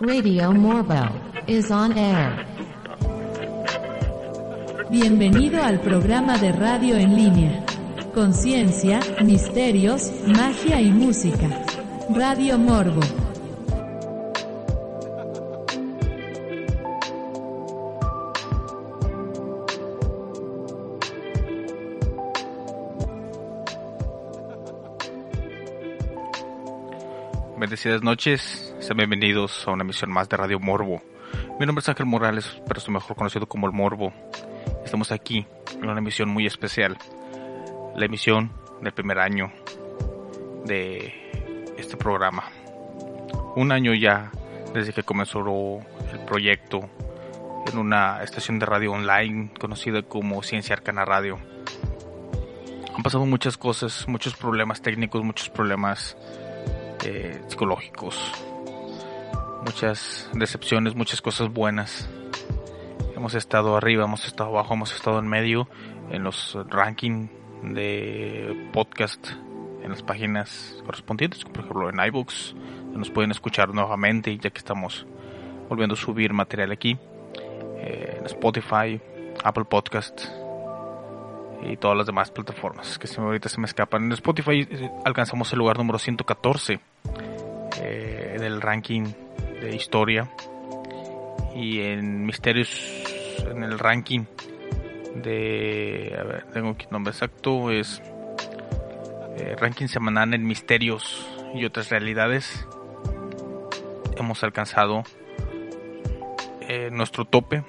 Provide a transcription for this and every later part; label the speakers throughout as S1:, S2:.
S1: Radio Morbo is on air. Bienvenido al programa de radio en línea. Conciencia, misterios, magia y música. Radio Morbo.
S2: Bendecidas noches, sean bienvenidos a una emisión más de Radio Morbo. Mi nombre es Ángel Morales, pero estoy mejor conocido como El Morbo. Estamos aquí en una emisión muy especial, la emisión del primer año de este programa. Un año ya desde que comenzó el proyecto en una estación de radio online conocida como Ciencia Arcana Radio. Han pasado muchas cosas, muchos problemas técnicos, muchos problemas eh, psicológicos, muchas decepciones, muchas cosas buenas. Hemos estado arriba, hemos estado abajo, hemos estado en medio en los rankings de podcast en las páginas correspondientes, por ejemplo en iBooks, nos pueden escuchar nuevamente ya que estamos volviendo a subir material aquí, eh, en Spotify, Apple Podcast y todas las demás plataformas que ahorita se me escapan. En Spotify eh, alcanzamos el lugar número 114 eh, del ranking de historia. Y en misterios en el ranking de a ver tengo aquí el nombre exacto es eh, ranking semanal en misterios y otras realidades. Hemos alcanzado eh, nuestro tope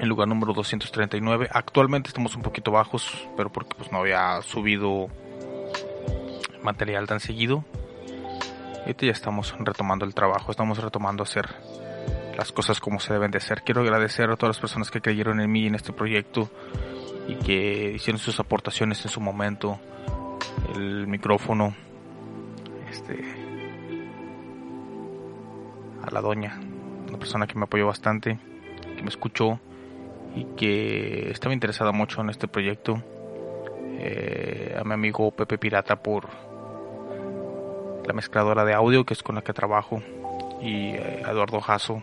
S2: en lugar número 239 actualmente estamos un poquito bajos pero porque pues no había subido material tan seguido ahorita ya estamos retomando el trabajo, estamos retomando hacer las cosas como se deben de hacer. Quiero agradecer a todas las personas que creyeron en mí en este proyecto y que hicieron sus aportaciones en su momento. El micrófono, este, a la doña, una persona que me apoyó bastante, que me escuchó y que estaba interesada mucho en este proyecto. Eh, a mi amigo Pepe Pirata por la mezcladora de audio que es con la que trabajo y eh, Eduardo Jasso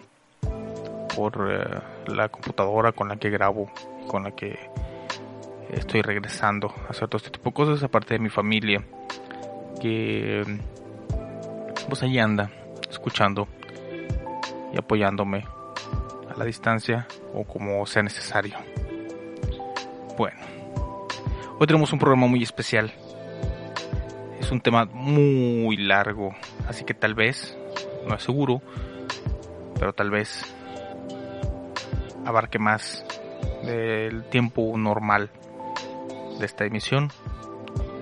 S2: por eh, la computadora con la que grabo con la que estoy regresando a hacer todo este tipo de cosas aparte de mi familia que pues ahí anda escuchando y apoyándome a la distancia o como sea necesario bueno hoy tenemos un programa muy especial es un tema muy largo, así que tal vez, no es seguro, pero tal vez abarque más del tiempo normal de esta emisión.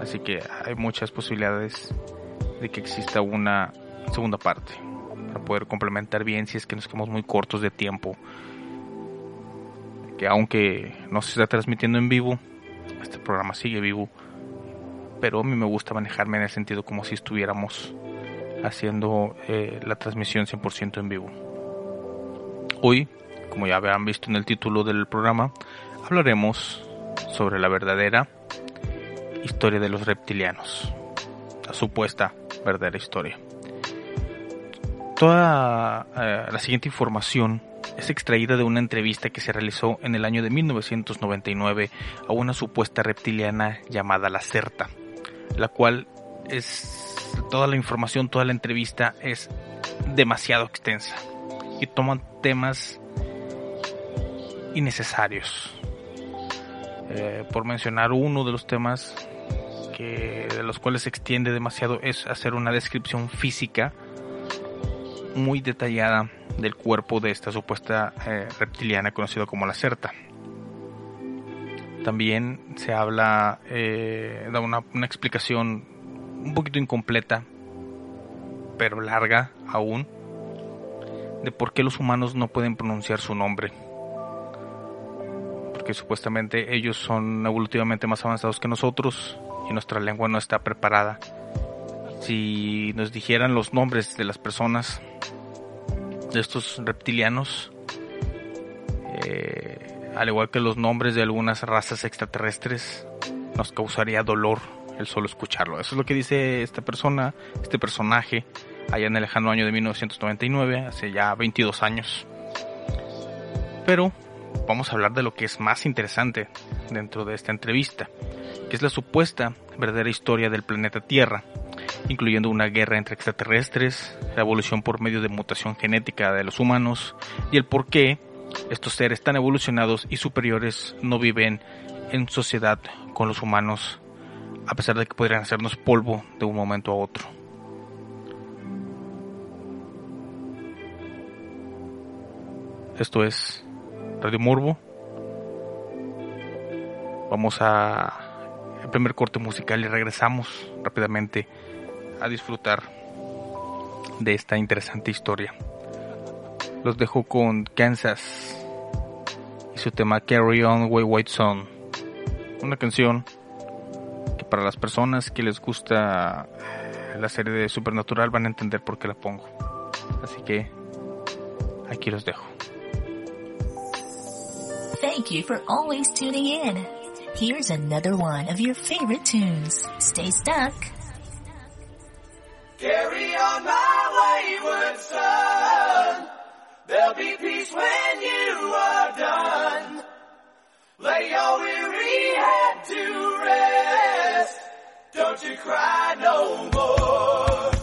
S2: Así que hay muchas posibilidades de que exista una segunda parte para poder complementar bien si es que nos quedamos muy cortos de tiempo. Que aunque no se está transmitiendo en vivo, este programa sigue vivo pero a mí me gusta manejarme en el sentido como si estuviéramos haciendo eh, la transmisión 100% en vivo. Hoy, como ya habrán visto en el título del programa, hablaremos sobre la verdadera historia de los reptilianos, la supuesta verdadera historia. Toda eh, la siguiente información es extraída de una entrevista que se realizó en el año de 1999 a una supuesta reptiliana llamada la Certa la cual es toda la información, toda la entrevista es demasiado extensa y toman temas innecesarios. Eh, por mencionar uno de los temas que, de los cuales se extiende demasiado es hacer una descripción física muy detallada del cuerpo de esta supuesta eh, reptiliana conocida como la Certa. También se habla, eh, da una, explicación un poquito incompleta, pero larga aún, de por qué los humanos no pueden pronunciar su nombre. Porque supuestamente ellos son evolutivamente más avanzados que nosotros y nuestra lengua no está preparada. Si nos dijeran los nombres de las personas, de estos reptilianos, eh, al igual que los nombres de algunas razas extraterrestres, nos causaría dolor el solo escucharlo. Eso es lo que dice esta persona, este personaje, allá en el lejano año de 1999, hace ya 22 años. Pero vamos a hablar de lo que es más interesante dentro de esta entrevista, que es la supuesta verdadera historia del planeta Tierra, incluyendo una guerra entre extraterrestres, la evolución por medio de mutación genética de los humanos y el por qué estos seres tan evolucionados y superiores no viven en sociedad con los humanos, a pesar de que podrían hacernos polvo de un momento a otro. Esto es Radio Morbo. Vamos a el primer corte musical y regresamos rápidamente a disfrutar de esta interesante historia. Los dejo con Kansas y su tema Carry On Way White Sun. Una canción que para las personas que les gusta la serie de Supernatural van a entender por qué la pongo. Así que aquí los dejo.
S3: Thank you for always tuning in. Here's another one of your favorite tunes. Stay stuck.
S4: Carry on my wayward son. There'll be peace when you are done. Lay your weary head to rest. Don't you cry no more.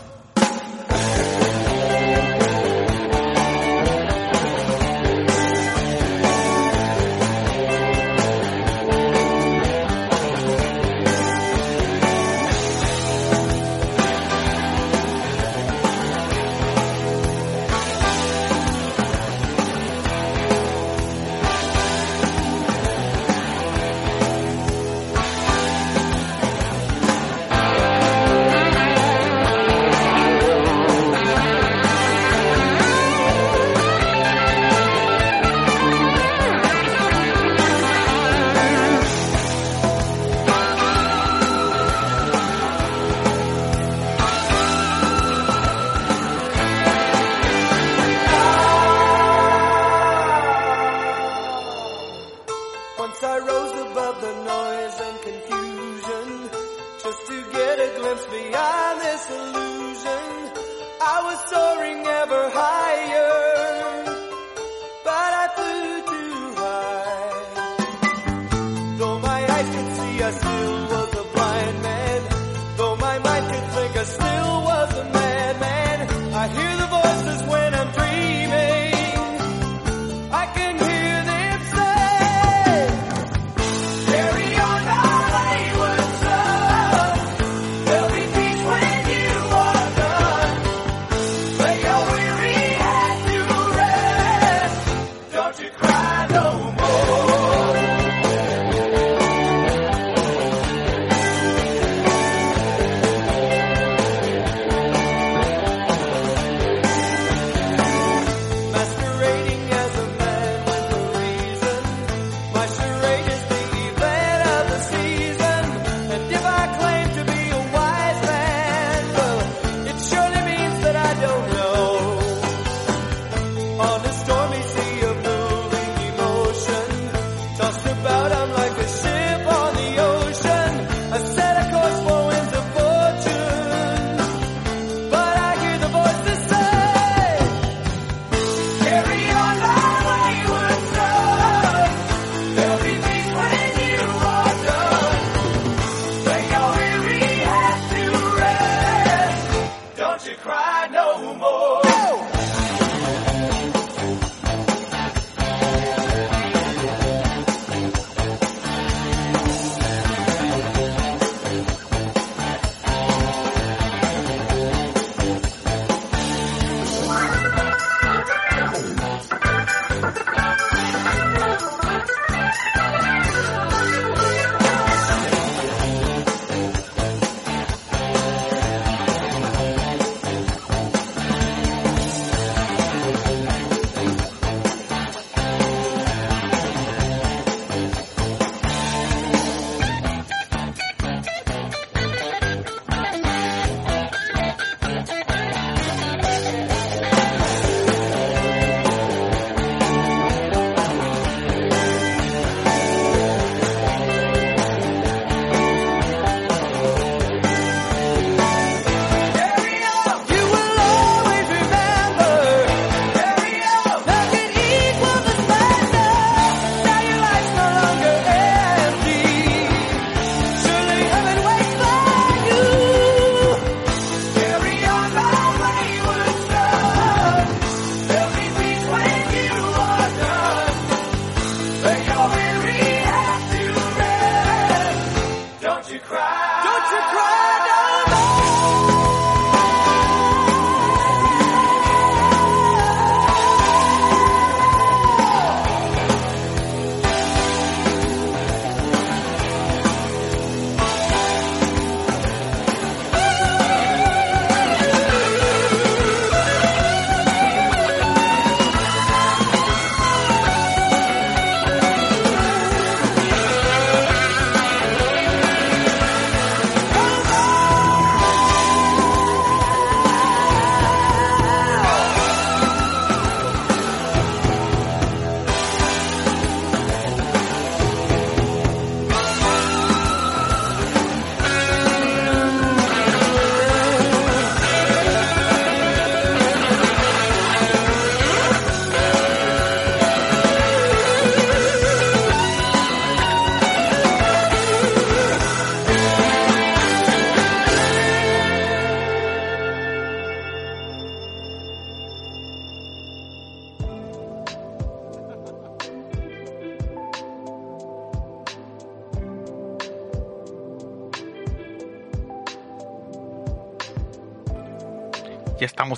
S4: I
S2: feel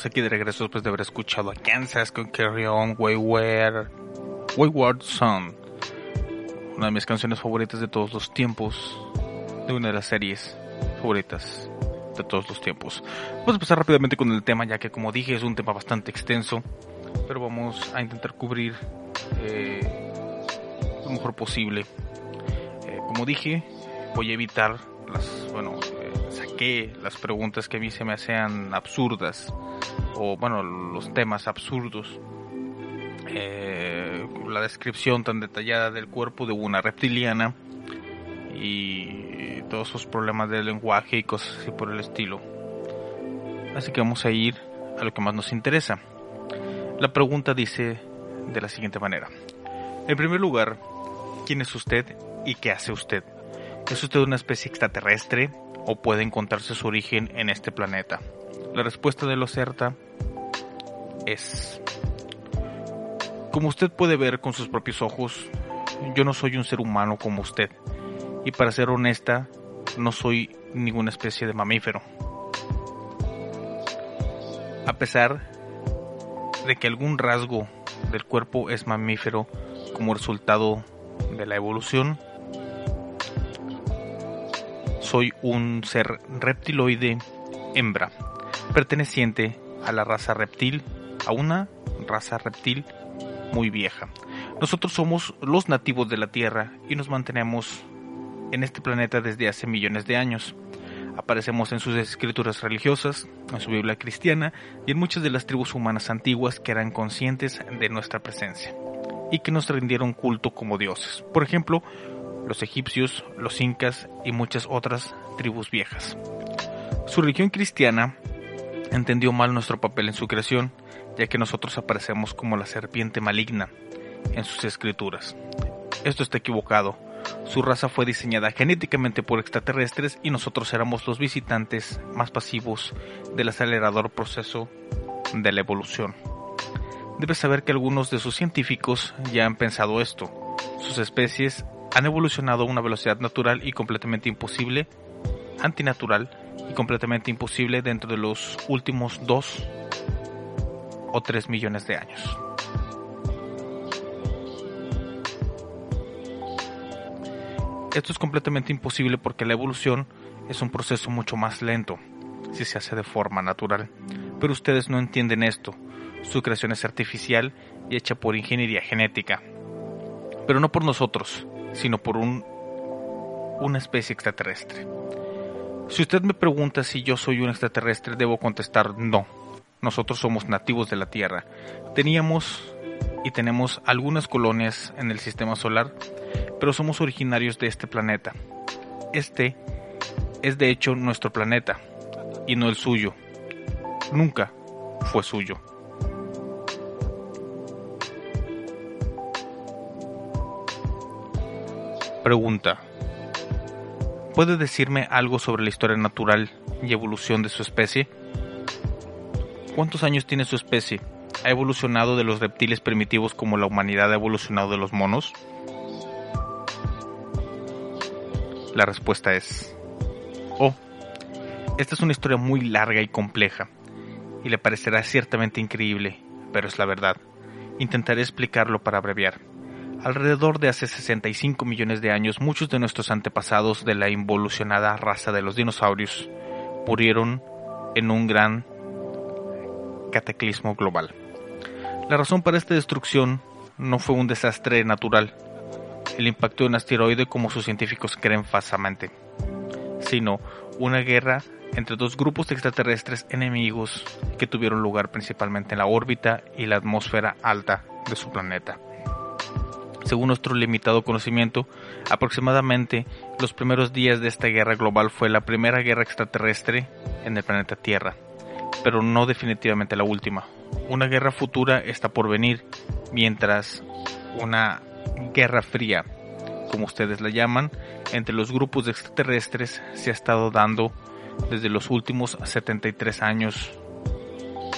S2: aquí de regreso después de haber escuchado a Kansas con Carry On, Wayward, Wayward Son. Una de mis canciones favoritas de todos los tiempos. De una de las series favoritas de todos los tiempos. Vamos a empezar rápidamente con el tema, ya que como dije es un tema bastante extenso. Pero vamos a intentar cubrir eh, lo mejor posible. Eh, como dije, voy a evitar las, bueno, saqué las preguntas que a mí se me hacían absurdas, o bueno, los temas absurdos. Eh, la descripción tan detallada del cuerpo de una reptiliana y todos sus problemas de lenguaje y cosas así por el estilo. Así que vamos a ir a lo que más nos interesa. La pregunta dice de la siguiente manera. En primer lugar, ¿quién es usted y qué hace usted? ¿Es usted una especie extraterrestre o puede encontrarse su origen en este planeta? La respuesta de Locerta es... Como usted puede ver con sus propios ojos, yo no soy un ser humano como usted. Y para ser honesta, no soy ninguna especie de mamífero. A pesar de que algún rasgo del cuerpo es mamífero como resultado de la evolución, soy un ser reptiloide hembra, perteneciente a la raza reptil, a una raza reptil muy vieja. Nosotros somos los nativos de la Tierra y nos mantenemos en este planeta desde hace millones de años. Aparecemos en sus escrituras religiosas, en su Biblia cristiana y en muchas de las tribus humanas antiguas que eran conscientes de nuestra presencia y que nos rindieron culto como dioses. Por ejemplo, los egipcios, los incas y muchas otras tribus viejas. Su religión cristiana entendió mal nuestro papel en su creación, ya que nosotros aparecemos como la serpiente maligna en sus escrituras. Esto está equivocado. Su raza fue diseñada genéticamente por extraterrestres y nosotros éramos los visitantes más pasivos del acelerador proceso de la evolución. Debes saber que algunos de sus científicos ya han pensado esto. Sus especies han evolucionado a una velocidad natural y completamente imposible, antinatural y completamente imposible dentro de los últimos dos o tres millones de años. Esto es completamente imposible porque la evolución es un proceso mucho más lento si se hace de forma natural. Pero ustedes no entienden esto. Su creación es artificial y hecha por ingeniería genética. Pero no por nosotros, sino por un, una especie extraterrestre. Si usted me pregunta si yo soy un extraterrestre, debo contestar no. Nosotros somos nativos de la Tierra. Teníamos y tenemos algunas colonias en el sistema solar, pero somos originarios de este planeta. Este es de hecho nuestro planeta y no el suyo. Nunca fue suyo. Pregunta. ¿Puede decirme algo sobre la historia natural y evolución de su especie? ¿Cuántos años tiene su especie? ¿Ha evolucionado de los reptiles primitivos como la humanidad ha evolucionado de los monos? La respuesta es... Oh, esta es una historia muy larga y compleja, y le parecerá ciertamente increíble, pero es la verdad. Intentaré explicarlo para abreviar. Alrededor de hace 65 millones de años, muchos de nuestros antepasados de la involucionada raza de los dinosaurios murieron en un gran cataclismo global. La razón para esta destrucción no fue un desastre natural, el impacto de un asteroide como sus científicos creen falsamente, sino una guerra entre dos grupos extraterrestres enemigos que tuvieron lugar principalmente en la órbita y la atmósfera alta de su planeta según nuestro limitado conocimiento, aproximadamente los primeros días de esta guerra global fue la primera guerra extraterrestre en el planeta Tierra, pero no definitivamente la última. Una guerra futura está por venir, mientras una guerra fría, como ustedes la llaman, entre los grupos de extraterrestres se ha estado dando desde los últimos 73 años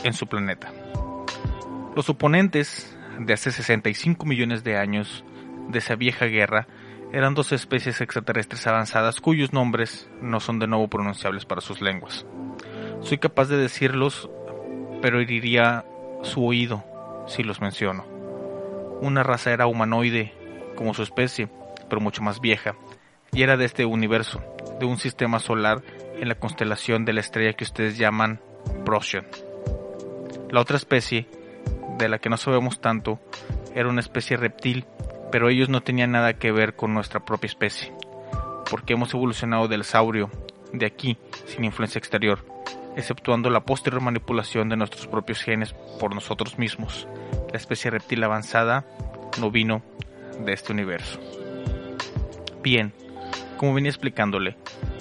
S2: en su planeta. Los oponentes de hace 65 millones de años de esa vieja guerra eran dos especies extraterrestres avanzadas cuyos nombres no son de nuevo pronunciables para sus lenguas. Soy capaz de decirlos pero heriría su oído si los menciono. Una raza era humanoide como su especie, pero mucho más vieja, y era de este universo, de un sistema solar en la constelación de la estrella que ustedes llaman Procyon. La otra especie, de la que no sabemos tanto, era una especie reptil, pero ellos no tenían nada que ver con nuestra propia especie, porque hemos evolucionado del saurio, de aquí, sin influencia exterior, exceptuando la posterior manipulación de nuestros propios genes por nosotros mismos. La especie reptil avanzada no vino de este universo. Bien, como venía explicándole,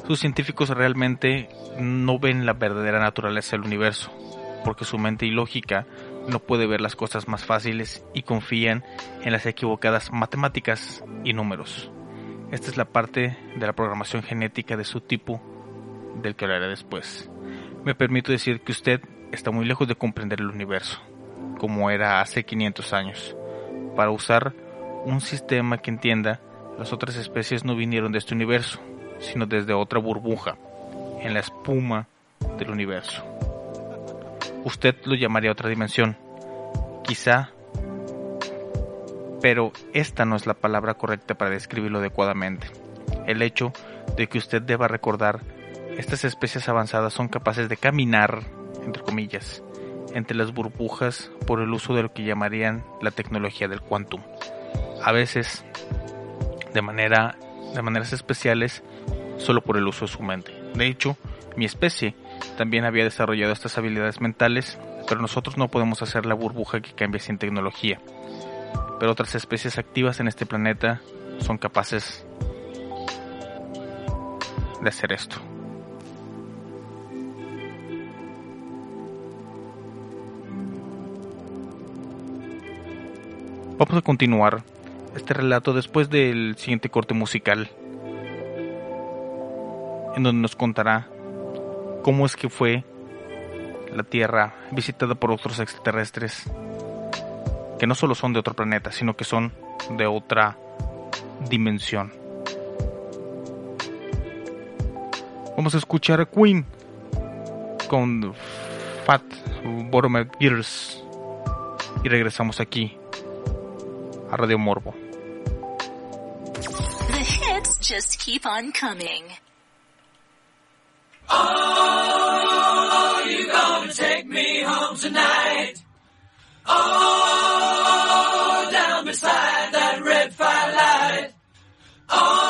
S2: sus científicos realmente no ven la verdadera naturaleza del universo, porque su mente ilógica no puede ver las cosas más fáciles y confían en las equivocadas matemáticas y números. Esta es la parte de la programación genética de su tipo del que hablaré después. Me permito decir que usted está muy lejos de comprender el universo, como era hace 500 años. Para usar un sistema que entienda, las otras especies no vinieron de este universo, sino desde otra burbuja, en la espuma del universo. Usted lo llamaría otra dimensión, quizá, pero esta no es la palabra correcta para describirlo adecuadamente. El hecho de que usted deba recordar, estas especies avanzadas son capaces de caminar, entre comillas, entre las burbujas por el uso de lo que llamarían la tecnología del quantum. A veces, de manera de maneras especiales, solo por el uso de su mente. De hecho, mi especie también había desarrollado estas habilidades mentales, pero nosotros no podemos hacer la burbuja que cambia sin tecnología. Pero otras especies activas en este planeta son capaces de hacer esto. Vamos a continuar este relato después del siguiente corte musical, en donde nos contará cómo es que fue la Tierra visitada por otros extraterrestres que no solo son de otro planeta, sino que son de otra dimensión. Vamos a escuchar a Queen con Fat Bottom Gears y regresamos aquí a Radio Morbo.
S3: The hits just keep on coming.
S4: Oh, you gonna take me home tonight? Oh, down beside that red firelight. Oh,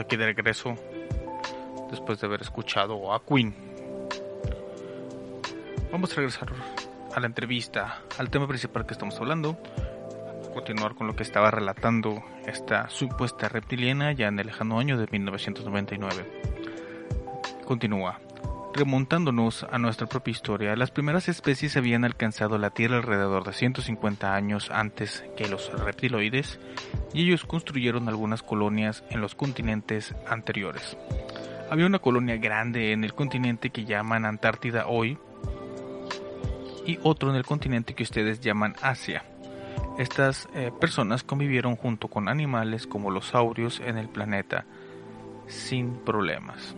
S2: aquí de regreso después de haber escuchado a Queen. Vamos a regresar a la entrevista, al tema principal que estamos hablando. Continuar con lo que estaba relatando esta supuesta reptiliana ya en el lejano año de 1999. Continúa. Remontándonos a nuestra propia historia, las primeras especies habían alcanzado la Tierra alrededor de 150 años antes que los reptiloides y ellos construyeron algunas colonias en los continentes anteriores. Había una colonia grande en el continente que llaman Antártida hoy y otro en el continente que ustedes llaman Asia. Estas eh, personas convivieron junto con animales como los saurios en el planeta sin problemas.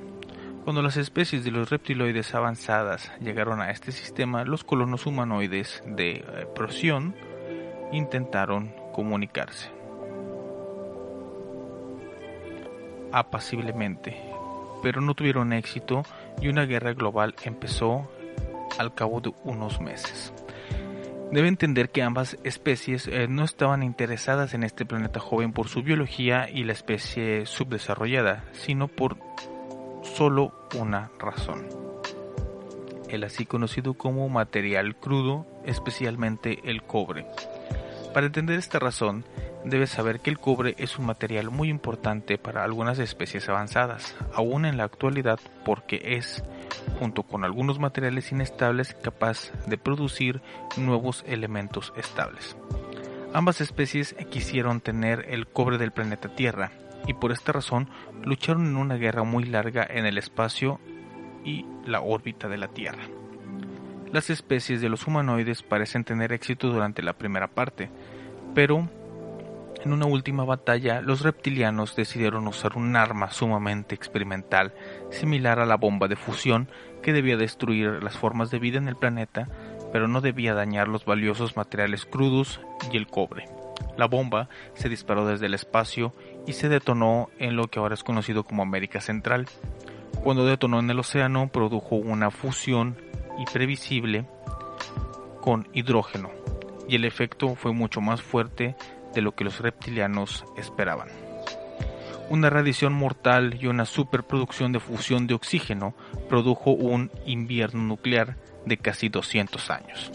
S2: Cuando las especies de los reptiloides avanzadas llegaron a este sistema, los colonos humanoides de eh, Procyon intentaron comunicarse apaciblemente, pero no tuvieron éxito y una guerra global empezó al cabo de unos meses. Debe entender que ambas especies eh, no estaban interesadas en este planeta joven por su biología y la especie subdesarrollada, sino por solo una razón. El así conocido como material crudo, especialmente el cobre. Para entender esta razón, debes saber que el cobre es un material muy importante para algunas especies avanzadas, aún en la actualidad porque es, junto con algunos materiales inestables, capaz de producir nuevos elementos estables. Ambas especies quisieron tener el cobre del planeta Tierra, y por esta razón lucharon en una guerra muy larga en el espacio y la órbita de la Tierra. Las especies de los humanoides parecen tener éxito durante la primera parte, pero en una última batalla los reptilianos decidieron usar un arma sumamente experimental, similar a la bomba de fusión que debía destruir las formas de vida en el planeta, pero no debía dañar los valiosos materiales crudos y el cobre. La bomba se disparó desde el espacio y se detonó en lo que ahora es conocido como América Central. Cuando detonó en el océano produjo una fusión imprevisible con hidrógeno y el efecto fue mucho más fuerte de lo que los reptilianos esperaban. Una radiación mortal y una superproducción de fusión de oxígeno produjo un invierno nuclear de casi 200 años.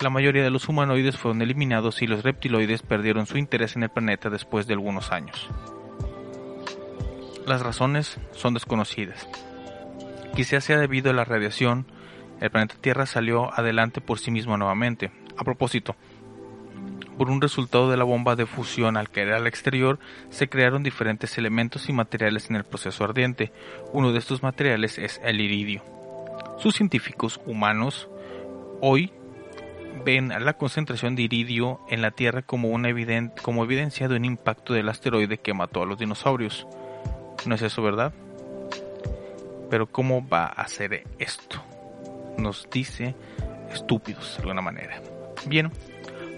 S2: La mayoría de los humanoides fueron eliminados y los reptiloides perdieron su interés en el planeta después de algunos años. Las razones son desconocidas. Quizás sea debido a la radiación, el planeta Tierra salió adelante por sí mismo nuevamente. A propósito, por un resultado de la bomba de fusión al caer al exterior, se crearon diferentes elementos y materiales en el proceso ardiente. Uno de estos materiales es el iridio. Sus científicos humanos hoy ven a la concentración de iridio en la Tierra como, una como evidencia de un impacto del asteroide que mató a los dinosaurios. No es eso, ¿verdad? Pero ¿cómo va a ser esto? Nos dice estúpidos de alguna manera. Bien,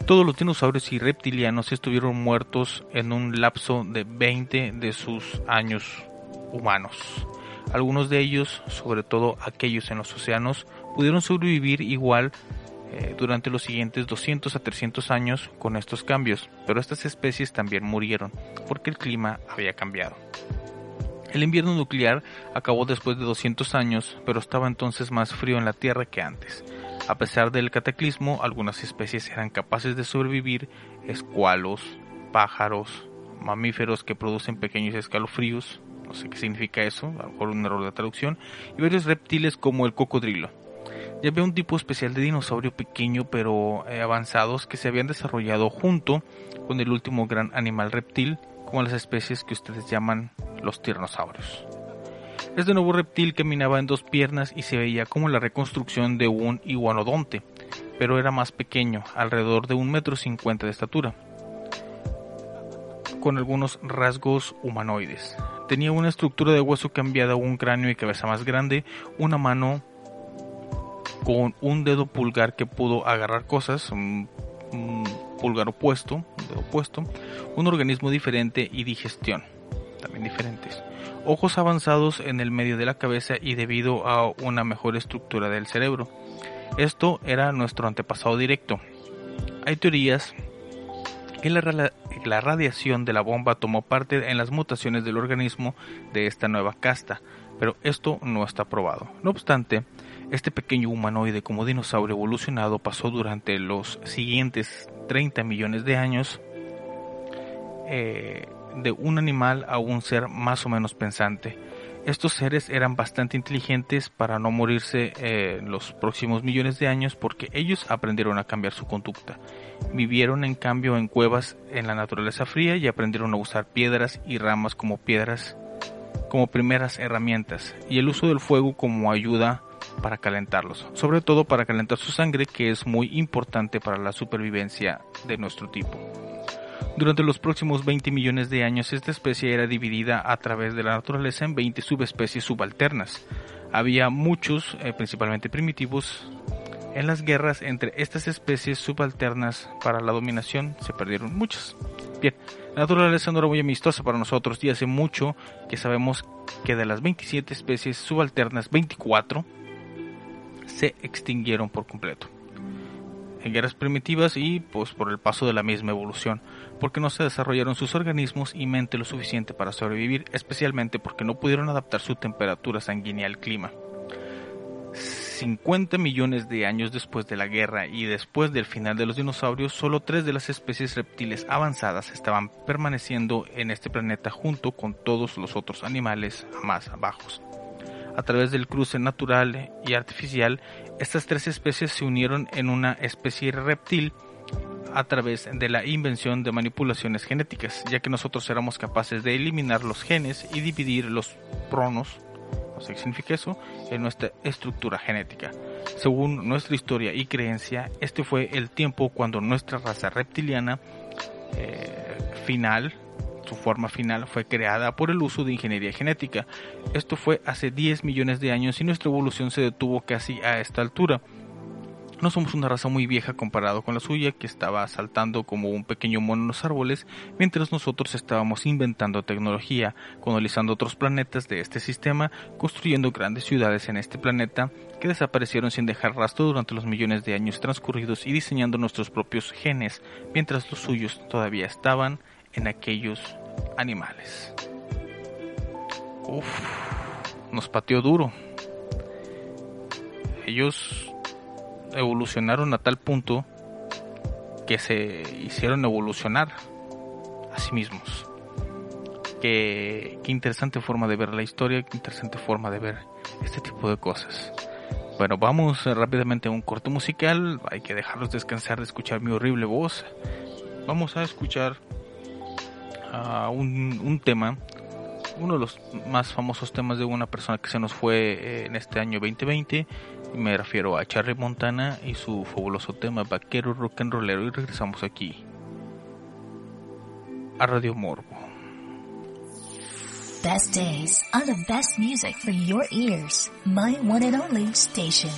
S2: todos los dinosaurios y reptilianos estuvieron muertos en un lapso de 20 de sus años humanos. Algunos de ellos, sobre todo aquellos en los océanos, pudieron sobrevivir igual eh, durante los siguientes 200 a 300 años con estos cambios, pero estas especies también murieron porque el clima había cambiado. El invierno nuclear acabó después de 200 años, pero estaba entonces más frío en la Tierra que antes. A pesar del cataclismo, algunas especies eran capaces de sobrevivir, escualos, pájaros, mamíferos que producen pequeños escalofríos, no sé qué significa eso, a lo mejor un error de traducción, y varios reptiles como el cocodrilo. Ya había un tipo especial de dinosaurio pequeño pero eh, avanzados que se habían desarrollado junto con el último gran animal reptil, como las especies que ustedes llaman los tiranosaurios. Este nuevo reptil caminaba en dos piernas y se veía como la reconstrucción de un iguanodonte. pero era más pequeño, alrededor de un metro cincuenta de estatura, con algunos rasgos humanoides. Tenía una estructura de hueso cambiada, un cráneo y cabeza más grande, una mano con un dedo pulgar que pudo agarrar cosas, un, pulgar opuesto, un dedo opuesto, un organismo diferente y digestión, también diferentes. Ojos avanzados en el medio de la cabeza y debido a una mejor estructura del cerebro. Esto era nuestro antepasado directo. Hay teorías que la, la radiación de la bomba tomó parte en las mutaciones del organismo de esta nueva casta, pero esto no está probado. No obstante, este pequeño humanoide como dinosaurio evolucionado pasó durante los siguientes 30 millones de años eh, de un animal a un ser más o menos pensante. Estos seres eran bastante inteligentes para no morirse eh, los próximos millones de años porque ellos aprendieron a cambiar su conducta. Vivieron en cambio en cuevas en la naturaleza fría y aprendieron a usar piedras y ramas como piedras como primeras herramientas y el uso del fuego como ayuda para calentarlos, sobre todo para calentar su sangre que es muy importante para la supervivencia de nuestro tipo. Durante los próximos 20 millones de años esta especie era dividida a través de la naturaleza en 20 subespecies subalternas. Había muchos, eh, principalmente primitivos, en las guerras entre estas especies subalternas para la dominación se perdieron muchas. Bien, la naturaleza no era muy amistosa para nosotros y hace mucho que sabemos que de las 27 especies subalternas, 24 se extinguieron por completo en guerras primitivas y pues por el paso de la misma evolución, porque no se desarrollaron sus organismos y mente lo suficiente para sobrevivir, especialmente porque no pudieron adaptar su temperatura sanguínea al clima. 50 millones de años después de la guerra y después del final de los dinosaurios, solo tres de las especies reptiles avanzadas estaban permaneciendo en este planeta junto con todos los otros animales más bajos. A través del cruce natural y artificial, estas tres especies se unieron en una especie reptil a través de la invención de manipulaciones genéticas, ya que nosotros éramos capaces de eliminar los genes y dividir los pronos, no sé qué significa eso, en nuestra estructura genética. Según nuestra historia y creencia, este fue el tiempo cuando nuestra raza reptiliana eh, final su forma final fue creada por el uso de ingeniería genética. Esto fue hace 10 millones de años y nuestra evolución se detuvo casi a esta altura. No somos una raza muy vieja comparado con la suya, que estaba saltando como un pequeño mono en los árboles, mientras nosotros estábamos inventando tecnología, colonizando otros planetas de este sistema, construyendo grandes ciudades en este planeta que desaparecieron sin dejar rastro durante los millones de años transcurridos y diseñando nuestros propios genes, mientras los suyos todavía estaban en aquellos animales. Uf, nos pateó duro. Ellos evolucionaron a tal punto que se hicieron evolucionar a sí mismos. Qué, qué interesante forma de ver la historia, qué interesante forma de ver este tipo de cosas. Bueno, vamos rápidamente a un corte musical. Hay que dejarlos descansar de escuchar mi horrible voz. Vamos a escuchar un, tema, uno de los más famosos temas de una persona que se nos fue eh, en este año 2020. Me refiero a Charlie Montana y su fabuloso tema Vaquero Rock and Rollero. Y regresamos aquí a Radio Morbo.
S3: Best days are the best music for your ears. My one and only station.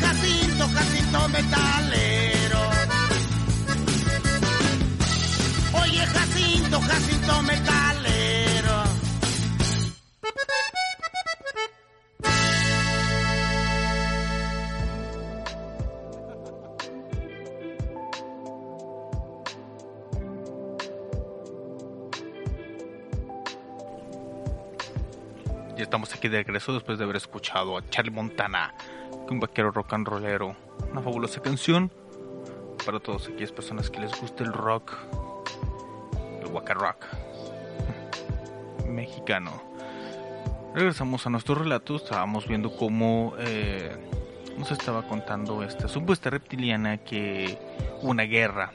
S2: Jacinto, Jacinto metalero. Oye Jacinto, Jacinto metalero. Y estamos aquí de regreso después de haber escuchado a Charlie Montana un vaquero rock and rollero. Una fabulosa canción para todas aquellas personas que les gusta el rock, el waka rock mexicano. Regresamos a nuestro relato, estábamos viendo cómo eh, nos estaba contando esta supuesta reptiliana que hubo una guerra.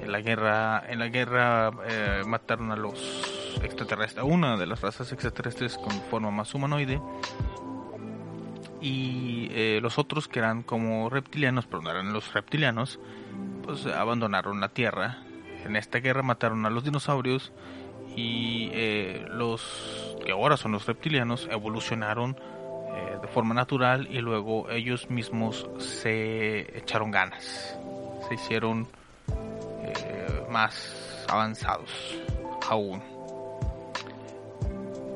S2: En la guerra, en la guerra eh, mataron a los extraterrestre, una de las razas extraterrestres con forma más humanoide. Y eh, los otros que eran como reptilianos, pero no eran los reptilianos, pues abandonaron la Tierra. En esta guerra mataron a los dinosaurios y eh, los que ahora son los reptilianos evolucionaron eh, de forma natural y luego ellos mismos se echaron ganas, se hicieron más avanzados aún.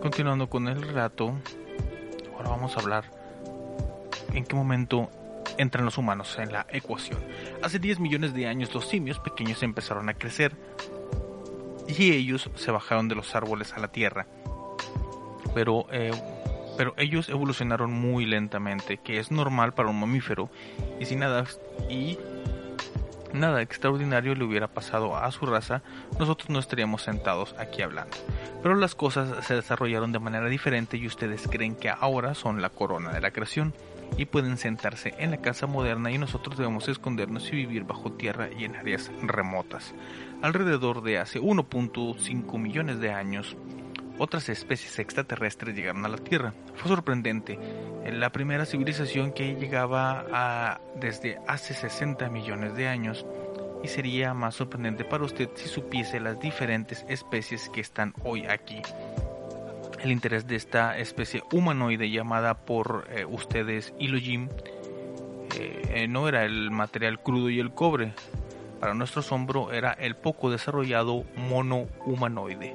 S2: Continuando con el relato, ahora vamos a hablar en qué momento entran los humanos en la ecuación. Hace 10 millones de años los simios pequeños empezaron a crecer y ellos se bajaron de los árboles a la tierra. Pero, eh, pero ellos evolucionaron muy lentamente, que es normal para un mamífero, y sin nada, y nada extraordinario le hubiera pasado a su raza, nosotros no estaríamos sentados aquí hablando. Pero las cosas se desarrollaron de manera diferente y ustedes creen que ahora son la corona de la creación y pueden sentarse en la casa moderna y nosotros debemos escondernos y vivir bajo tierra y en áreas remotas. Alrededor de hace 1.5 millones de años, otras especies extraterrestres llegaron a la Tierra. Fue sorprendente. La primera civilización que llegaba desde hace 60 millones de años y sería más sorprendente para usted si supiese las diferentes especies que están hoy aquí. El interés de esta especie humanoide llamada por eh, ustedes Ilojim eh, no era el material crudo y el cobre. Para nuestro asombro era el poco desarrollado mono humanoide.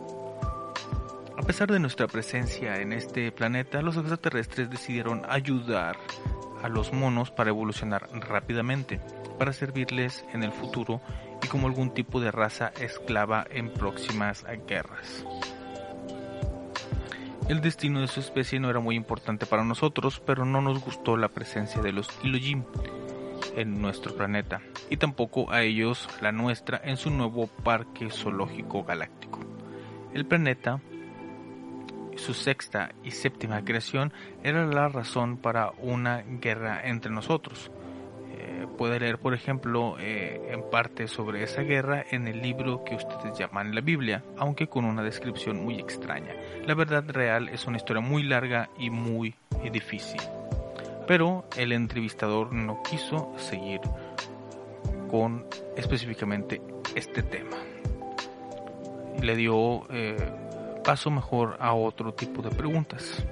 S2: A pesar de nuestra presencia en este planeta, los extraterrestres decidieron ayudar a los monos para evolucionar rápidamente, para servirles en el futuro y como algún tipo de raza esclava en próximas guerras. El destino de su especie no era muy importante para nosotros, pero no nos gustó la presencia de los Ilojim en nuestro planeta, y tampoco a ellos la nuestra en su nuevo parque zoológico galáctico. El planeta su sexta y séptima creación era la razón para una guerra entre nosotros. Puede leer, por ejemplo, eh, en parte sobre esa guerra en el libro que ustedes llaman la Biblia, aunque con una descripción muy extraña. La verdad real es una historia muy larga y muy difícil. Pero el entrevistador no quiso seguir con específicamente este tema. Le dio eh, paso mejor a otro tipo de preguntas.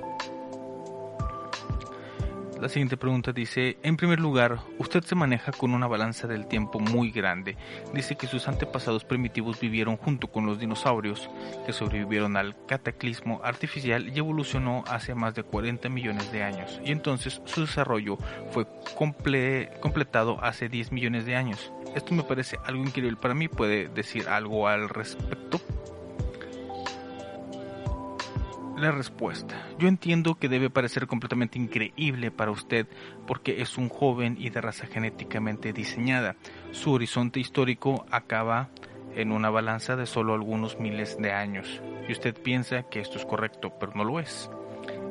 S2: La siguiente pregunta dice, en primer lugar, usted se maneja con una balanza del tiempo muy grande. Dice que sus antepasados primitivos vivieron junto con los dinosaurios, que sobrevivieron al cataclismo artificial y evolucionó hace más de 40 millones de años. Y entonces su desarrollo fue completado hace 10 millones de años. Esto me parece algo increíble para mí. ¿Puede decir algo al respecto? La respuesta. Yo entiendo que debe parecer completamente increíble para usted porque es un joven y de raza genéticamente diseñada. Su horizonte histórico acaba en una balanza de solo algunos miles de años. Y usted piensa que esto es correcto, pero no lo es.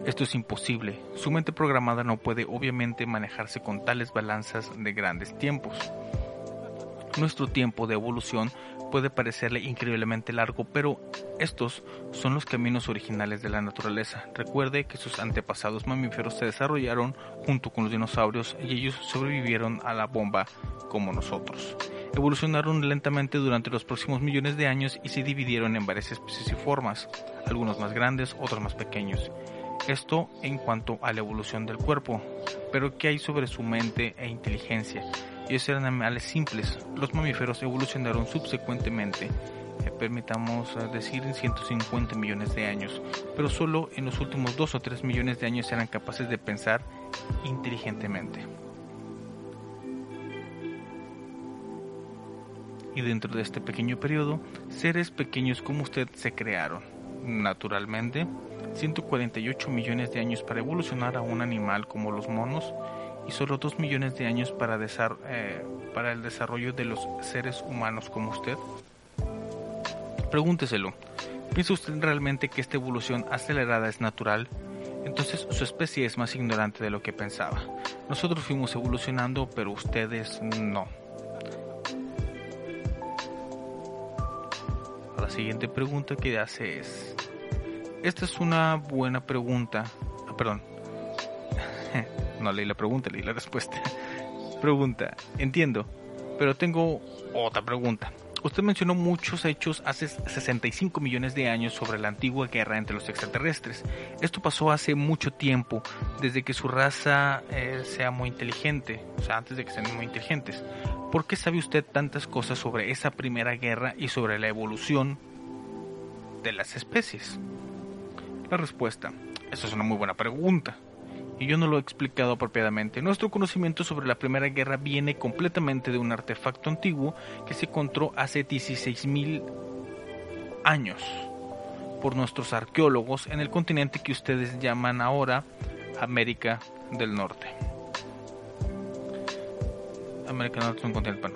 S2: Esto es imposible. Su mente programada no puede obviamente manejarse con tales balanzas de grandes tiempos. Nuestro tiempo de evolución puede parecerle increíblemente largo, pero estos son los caminos originales de la naturaleza. Recuerde que sus antepasados mamíferos se desarrollaron junto con los dinosaurios y ellos sobrevivieron a la bomba como nosotros. Evolucionaron lentamente durante los próximos millones de años y se dividieron en varias especies y formas, algunos más grandes, otros más pequeños. Esto en cuanto a la evolución del cuerpo, pero ¿qué hay sobre su mente e inteligencia? Ellos eran animales simples. Los mamíferos evolucionaron subsecuentemente, eh, permitamos eh, decir, en 150 millones de años, pero solo en los últimos 2 o 3 millones de años eran capaces de pensar inteligentemente. Y dentro de este pequeño periodo, seres pequeños como usted se crearon, naturalmente, 148 millones de años para evolucionar a un animal como los monos y solo 2 millones de años para, eh, para el desarrollo de los seres humanos como usted? Pregúnteselo. ¿Piensa usted realmente que esta evolución acelerada es natural? Entonces su especie es más ignorante de lo que pensaba. Nosotros fuimos evolucionando, pero ustedes no. La siguiente pregunta que hace es, esta es una buena pregunta, ah, perdón, no leí la pregunta, leí la respuesta. pregunta, entiendo, pero tengo otra pregunta. Usted mencionó muchos hechos hace 65 millones de años sobre la antigua guerra entre los extraterrestres. Esto pasó hace mucho tiempo, desde que su raza eh, sea muy inteligente, o sea, antes de que sean muy inteligentes. ¿Por qué sabe usted tantas cosas sobre esa primera guerra y sobre la evolución de las especies? La respuesta, esa es una muy buena pregunta y yo no lo he explicado apropiadamente. Nuestro conocimiento sobre la Primera Guerra viene completamente de un artefacto antiguo que se encontró hace 16.000 años por nuestros arqueólogos en el continente que ustedes llaman ahora América del Norte. América del Norte es un continente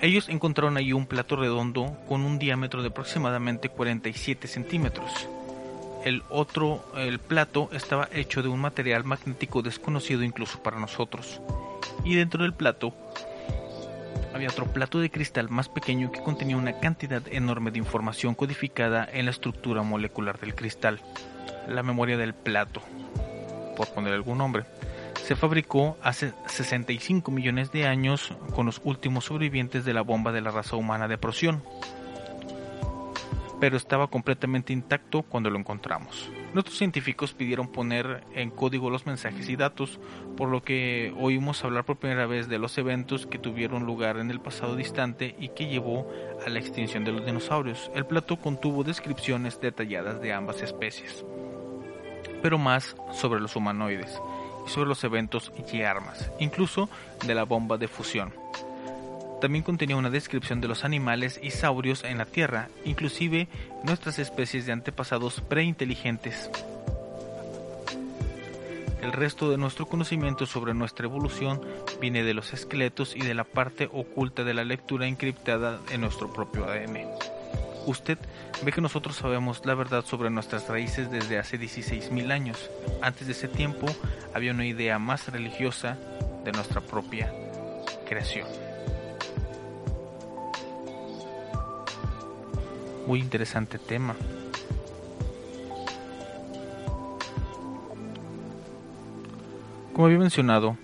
S2: Ellos encontraron ahí un plato redondo con un diámetro de aproximadamente 47 centímetros el otro, el plato, estaba hecho de un material magnético desconocido incluso para nosotros. Y dentro del plato había otro plato de cristal más pequeño que contenía una cantidad enorme de información codificada en la estructura molecular del cristal. La memoria del plato, por poner algún nombre, se fabricó hace 65 millones de años con los últimos sobrevivientes de la bomba de la raza humana de Procyon pero estaba completamente intacto cuando lo encontramos. Nuestros científicos pidieron poner en código los mensajes y datos, por lo que oímos hablar por primera vez de los eventos que tuvieron lugar en el pasado distante y que llevó a la extinción de los dinosaurios. El plato contuvo descripciones detalladas de ambas especies, pero más sobre los humanoides y sobre los eventos y armas, incluso de la bomba de fusión. También contenía una descripción de los animales y saurios en la Tierra, inclusive nuestras especies de antepasados preinteligentes. El resto de nuestro conocimiento sobre nuestra evolución viene de los esqueletos y de la parte oculta de la lectura encriptada en nuestro propio ADN. Usted ve que nosotros sabemos la verdad sobre nuestras raíces desde hace 16.000 años. Antes de ese tiempo había una idea más religiosa de nuestra propia creación. Muy interesante tema. Como había mencionado,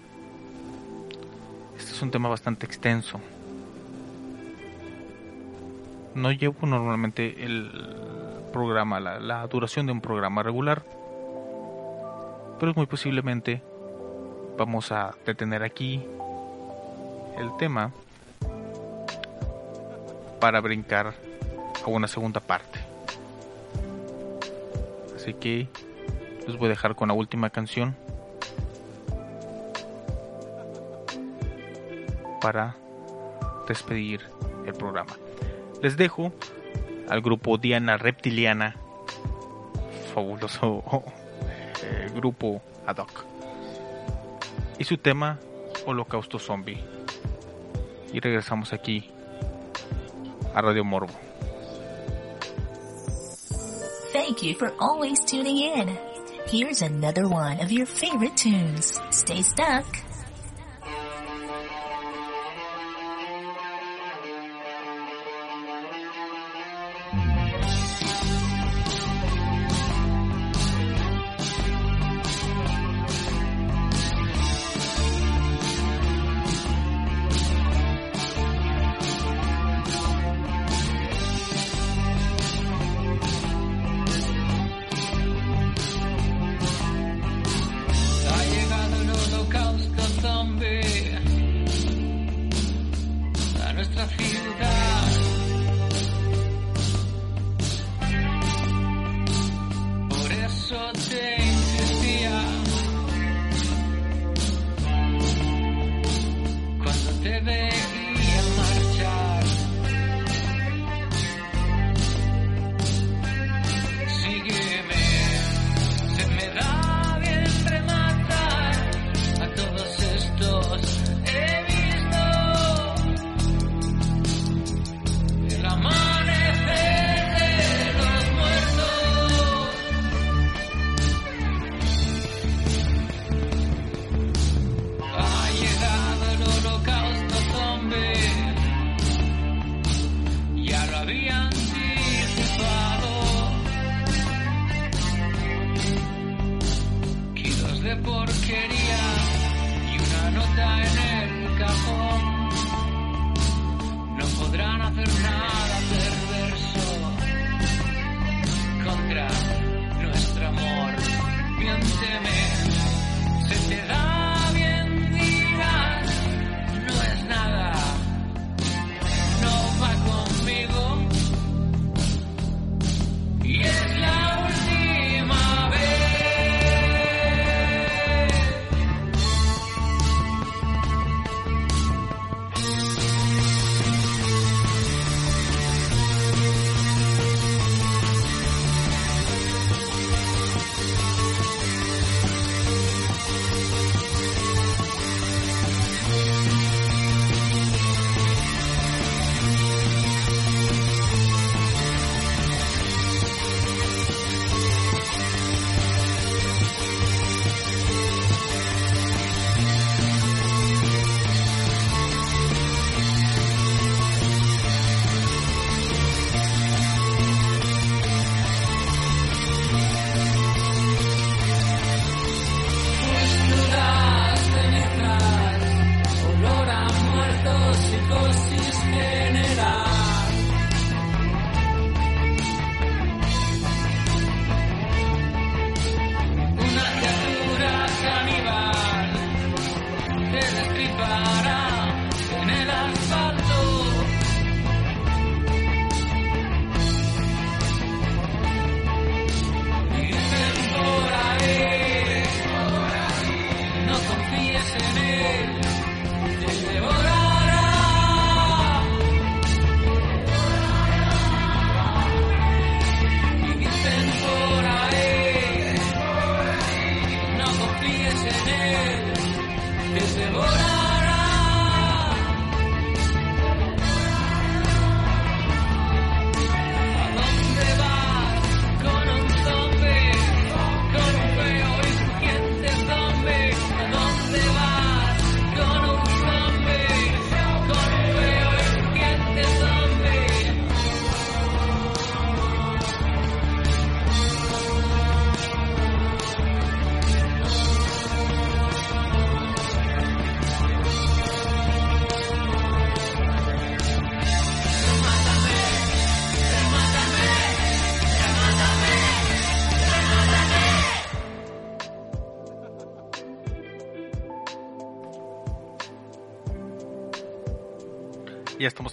S2: este es un tema bastante extenso. No llevo normalmente el programa, la, la duración de un programa regular, pero muy posiblemente vamos a detener aquí el tema para brincar una segunda parte. Así que les voy a dejar con la última canción para despedir el programa. Les dejo al grupo Diana Reptiliana, fabuloso eh, grupo ad hoc, y su tema Holocausto Zombie. Y regresamos aquí a Radio Morbo.
S3: Thank you for always tuning in. Here's another one of your favorite tunes. Stay stuck.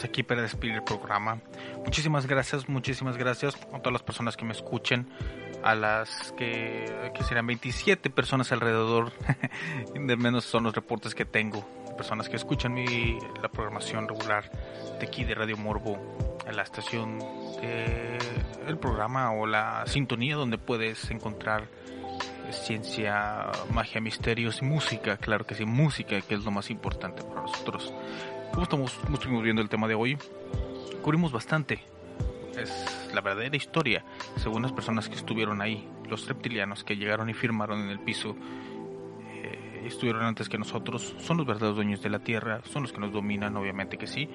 S2: Estamos aquí para despedir el programa. Muchísimas gracias, muchísimas gracias a todas las personas que me escuchen, a las que, que serán 27 personas alrededor, de menos son los reportes que tengo, personas que escuchan mi, la programación regular de aquí de Radio Morbo, la estación, de, el programa o la sintonía donde puedes encontrar ciencia, magia, misterios y música, claro que sí, música, que es lo más importante para nosotros. Como estamos, estuvimos viendo el tema de hoy, cubrimos bastante. Es la verdadera historia, según las personas que estuvieron ahí, los reptilianos que llegaron y firmaron en el piso, eh, estuvieron antes que nosotros, son los verdaderos dueños de la Tierra, son los que nos dominan, obviamente que sí.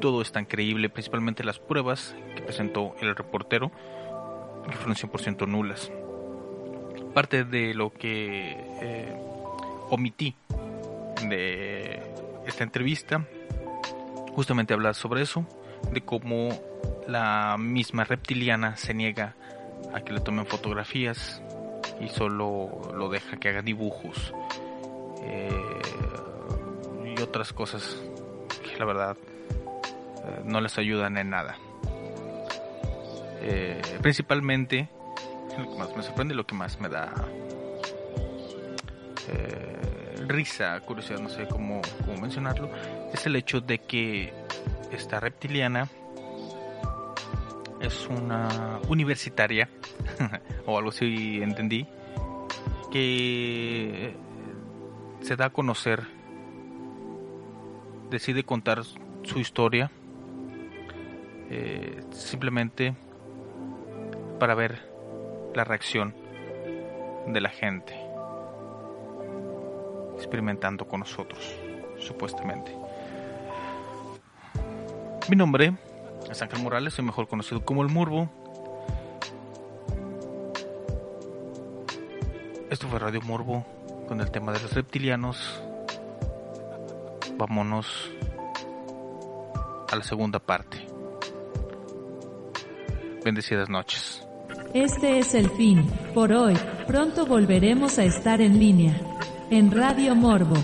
S2: Todo es tan creíble, principalmente las pruebas que presentó el reportero, que fueron 100% nulas. Parte de lo que eh, omití de esta entrevista justamente habla sobre eso, de cómo la misma reptiliana se niega a que le tomen fotografías y solo lo deja que haga dibujos eh, y otras cosas que la verdad eh, no les ayudan en nada. Eh, principalmente, lo que más me sorprende, lo que más me da risa, curiosidad, no sé cómo, cómo mencionarlo, es el hecho de que esta reptiliana es una universitaria, o algo así entendí, que se da a conocer, decide contar su historia, eh, simplemente para ver la reacción de la gente experimentando con nosotros, supuestamente. Mi nombre es Ángel Morales, soy mejor conocido como el Murbo. Esto fue Radio Morbo con el tema de los reptilianos. Vámonos a la segunda parte. Bendecidas noches.
S1: Este es el fin, por hoy. Pronto volveremos a estar en línea. En Radio Morbo.